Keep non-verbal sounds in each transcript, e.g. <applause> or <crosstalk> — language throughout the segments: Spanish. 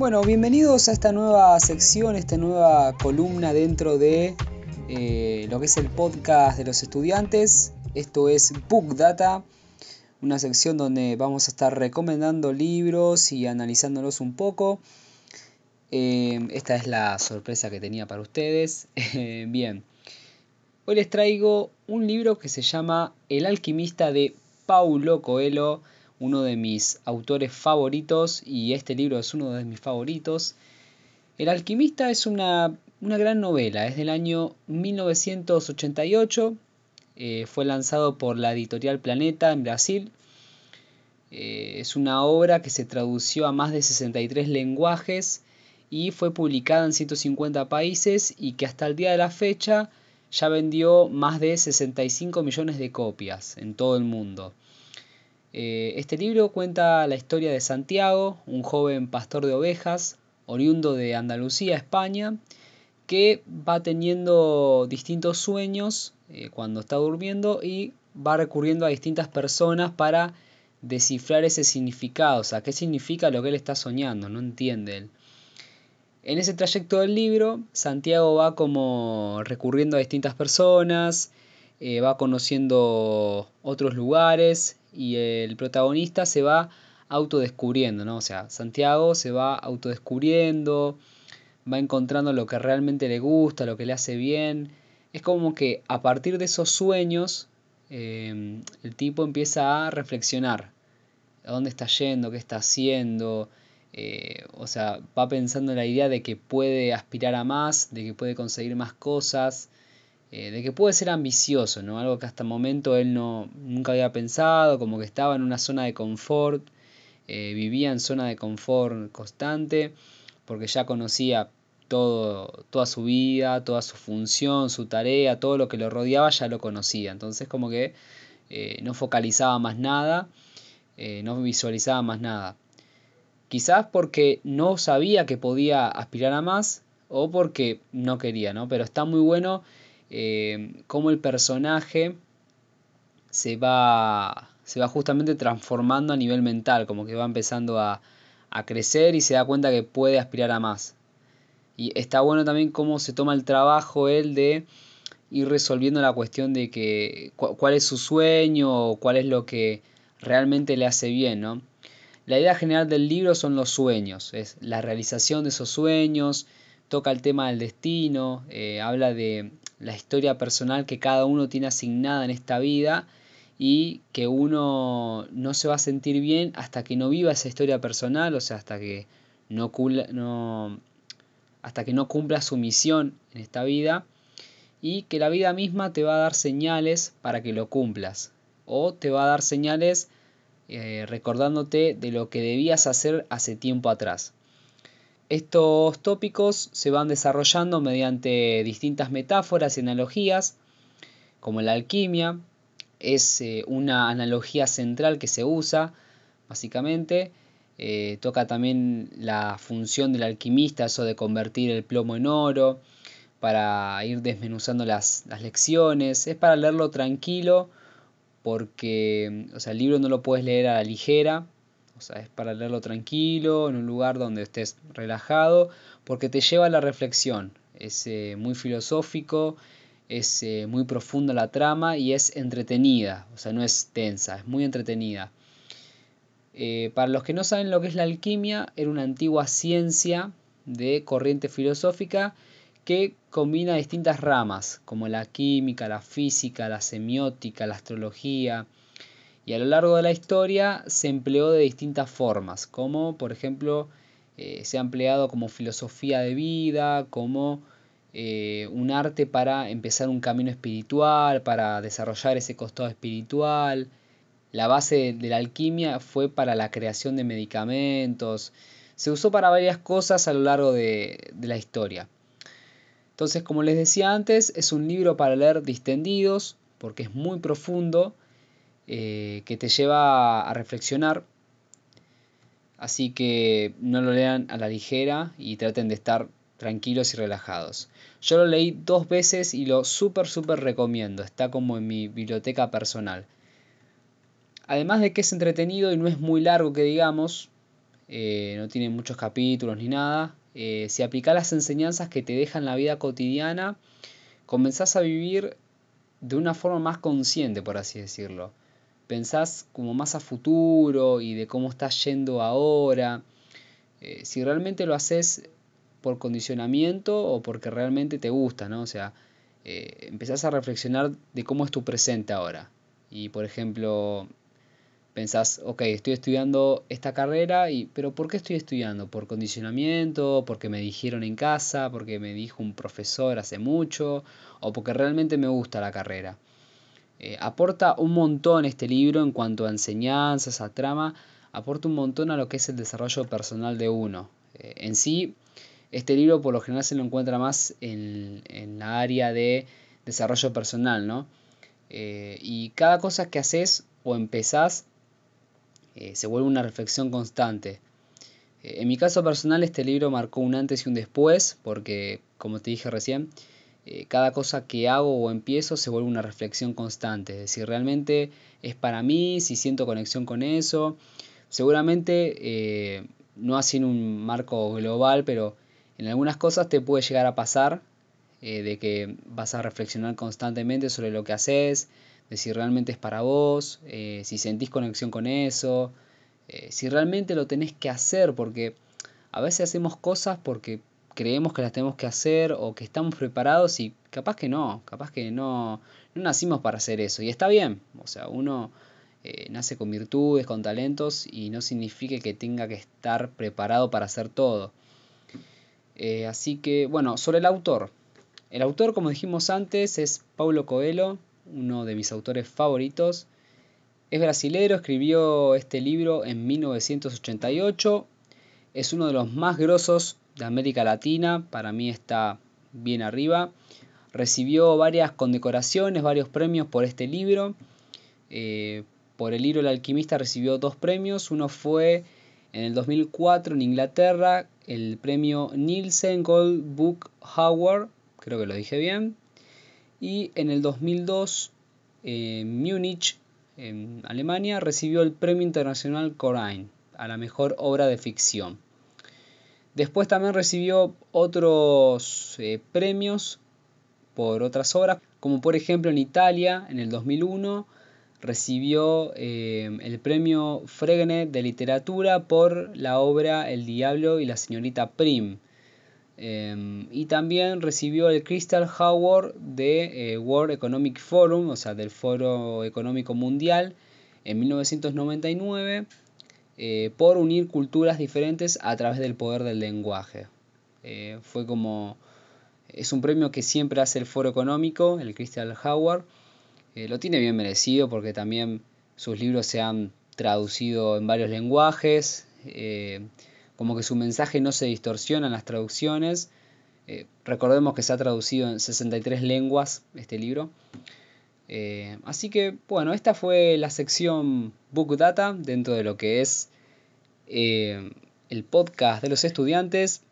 Bueno, bienvenidos a esta nueva sección, esta nueva columna dentro de eh, lo que es el podcast de los estudiantes. Esto es Book Data, una sección donde vamos a estar recomendando libros y analizándolos un poco. Eh, esta es la sorpresa que tenía para ustedes. <laughs> Bien, hoy les traigo un libro que se llama El alquimista de Paulo Coelho uno de mis autores favoritos y este libro es uno de mis favoritos. El alquimista es una, gran novela, es del año 1988, eh, fue lanzado por la editorial Planeta en Brasil. Eh, es una obra que se tradució a más de 63 lenguajes y fue publicada en 150 países y que hasta el día de la fecha ya vendió más de 65 millones de copias en todo el mundo. Eh, este libro cuenta la historia de Santiago, un joven pastor de ovejas, oriundo de Andalucía, España, que va teniendo distintos sueños eh, cuando está durmiendo y va recurriendo a distintas personas para descifrar ese significado, o sea, qué significa lo que él está soñando, no entiende él. En ese trayecto del libro, Santiago va como recurriendo a distintas personas, eh, va conociendo otros lugares y el protagonista se va autodescubriendo, ¿no? O sea, Santiago se va autodescubriendo, va encontrando lo que realmente le gusta, lo que le hace bien. Es como que a partir de esos sueños, eh, el tipo empieza a reflexionar. ¿A dónde está yendo? ¿Qué está haciendo? Eh, o sea, va pensando en la idea de que puede aspirar a más, de que puede conseguir más cosas, eh, de que puede ser ambicioso, ¿no? Algo que hasta el momento él no, nunca había pensado, como que estaba en una zona de confort, eh, vivía en zona de confort constante, porque ya conocía todo, toda su vida, toda su función, su tarea, todo lo que lo rodeaba ya lo conocía. Entonces como que eh, no focalizaba más nada, no visualizaba más nada. Quizás porque no sabía que podía aspirar a más o porque no quería, ¿no? Pero está muy bueno eh, cómo el personaje se va, se va justamente transformando a nivel mental, como que va empezando a, crecer y se da cuenta que puede aspirar a más. Y está bueno también cómo se toma el trabajo él de ir resolviendo la cuestión de que cuál es su sueño o cuál es lo que realmente le hace bien, ¿no? La idea general del libro son los sueños, es la realización de esos sueños, toca el tema del destino, eh, habla de la historia personal que cada uno tiene asignada en esta vida y que uno no se va a sentir bien hasta que no viva esa historia personal, o sea, hasta que no, no, hasta que no cumpla su misión en esta vida y que la vida misma te va a dar señales para que lo cumplas o te va a dar señales eh, recordándote de lo que debías hacer hace tiempo atrás. Estos tópicos se van desarrollando mediante distintas metáforas y analogías, como la alquimia, es eh, una analogía central que se usa, básicamente. Eh, toca también la función del alquimista, eso de convertir el plomo en oro, para ir desmenuzando las, las lecciones. Es para leerlo tranquilo, porque o sea, el libro no lo puedes leer a la ligera, sea, es para leerlo tranquilo, en un lugar donde estés relajado, porque te lleva a la reflexión. Es eh, muy filosófico, es eh, muy profunda la trama y es entretenida, o sea, no es tensa, es muy entretenida. Eh, para los que no saben lo que es la alquimia, era una antigua ciencia de corriente filosófica que combina distintas ramas, como la química, la física, la semiótica, la astrología, y a lo largo de la historia se empleó de distintas formas, como por ejemplo eh, se ha empleado como filosofía de vida, como eh, un arte para empezar un camino espiritual, para desarrollar ese costado espiritual. La base de la alquimia fue para la creación de medicamentos. Se usó para varias cosas a lo largo de, de la historia. Entonces, como les decía antes, es un libro para leer distendidos, porque es muy profundo eh, que te lleva a reflexionar. Así que no lo lean a la ligera y traten de estar tranquilos y relajados. Yo lo leí dos veces y lo súper, súper recomiendo. Está como en mi biblioteca personal. Además de que es entretenido y no es muy largo que digamos, eh, no tiene muchos capítulos ni nada. Eh, si aplicás las enseñanzas que te dejan la vida cotidiana, comenzás a vivir de una forma más consciente, por así decirlo. Pensás como más a futuro y de cómo estás yendo ahora. Eh, si realmente lo haces por condicionamiento o porque realmente te gusta, ¿no? O sea, eh, empezás a reflexionar de cómo es tu presente ahora. Y por ejemplo, pensás, ok, estoy estudiando esta carrera, y, pero ¿por qué estoy estudiando? ¿Por condicionamiento? ¿Porque me dijeron en casa? ¿Porque me dijo un profesor hace mucho? ¿O porque realmente me gusta la carrera? Eh, aporta un montón este libro en cuanto a enseñanzas, a trama, aporta un montón a lo que es el desarrollo personal de uno. Eh, en sí, este libro por lo general se lo encuentra más en, la área de desarrollo personal, ¿no? Eh, y cada cosa que haces o empezás se vuelve una reflexión constante. En mi caso personal este libro marcó un antes y un después porque, como te dije recién, cada cosa que hago o empiezo se vuelve una reflexión constante. Es decir, realmente es para mí, si siento conexión con eso. Seguramente no así en un marco global, pero en algunas cosas te puede llegar a pasar eh, de que vas a reflexionar constantemente sobre lo que haces, de si realmente es para vos, eh, si sentís conexión con eso, eh, si realmente lo tenés que hacer, porque a veces hacemos cosas porque creemos que las tenemos que hacer o que estamos preparados y capaz que no, capaz que no, no nacimos para hacer eso y está bien, o sea, uno nace con virtudes, con talentos y no significa que tenga que estar preparado para hacer todo. Eh, así que, bueno, sobre el autor. El autor, como dijimos antes, es Paulo Coelho, uno de mis autores favoritos. Es brasilero, escribió este libro en 1988. Es uno de los más grosos de América Latina, para mí está bien arriba. Recibió varias condecoraciones, varios premios por este libro. Eh, por el libro El alquimista recibió dos premios. Uno fue en el 2004 en Inglaterra el premio Nielsen Gold Book Award, creo que lo dije bien, y en el 2002 en Múnich, en Alemania, recibió el premio internacional Corain a la mejor obra de ficción. Después también recibió otros eh, premios por otras obras, como por ejemplo en Italia en el 2001 recibió eh, el premio Fregenet de literatura por la obra El Diablo y la señorita Prim. Eh, y también recibió el Crystal Award de eh, World Economic Forum, o sea, del Foro Económico Mundial, en 1999, por unir culturas diferentes a través del poder del lenguaje. fue como. Es un premio que siempre hace el Foro Económico, el Crystal Award eh, lo tiene bien merecido porque también sus libros se han traducido en varios lenguajes, eh, como que su mensaje no se distorsiona en las traducciones. Eh, recordemos que se ha traducido en 63 lenguas este libro. Así que bueno, esta fue la sección Book Data dentro de lo que es el podcast de los estudiantes.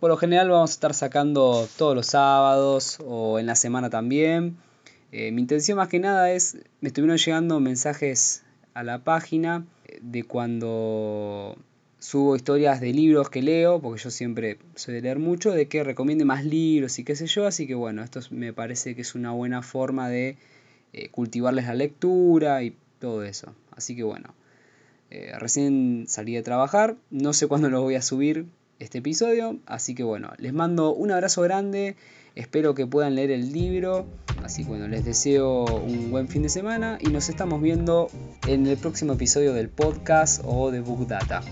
Por lo general vamos a estar sacando todos los sábados o en la semana también. Eh, mi intención más que nada es, me estuvieron llegando mensajes a la página de cuando subo historias de libros que leo, porque yo siempre soy de leer mucho, de que recomiende más libros y qué sé yo, así que bueno, esto me parece que es una buena forma de eh, cultivarles la lectura y todo eso. Así que bueno, eh, recién salí de trabajar, no sé cuándo lo voy a subir este episodio, así que bueno, les mando un abrazo grande, espero que puedan leer el libro. Así que bueno, les deseo un buen fin de semana y nos estamos viendo en el próximo episodio del podcast o de Book Data.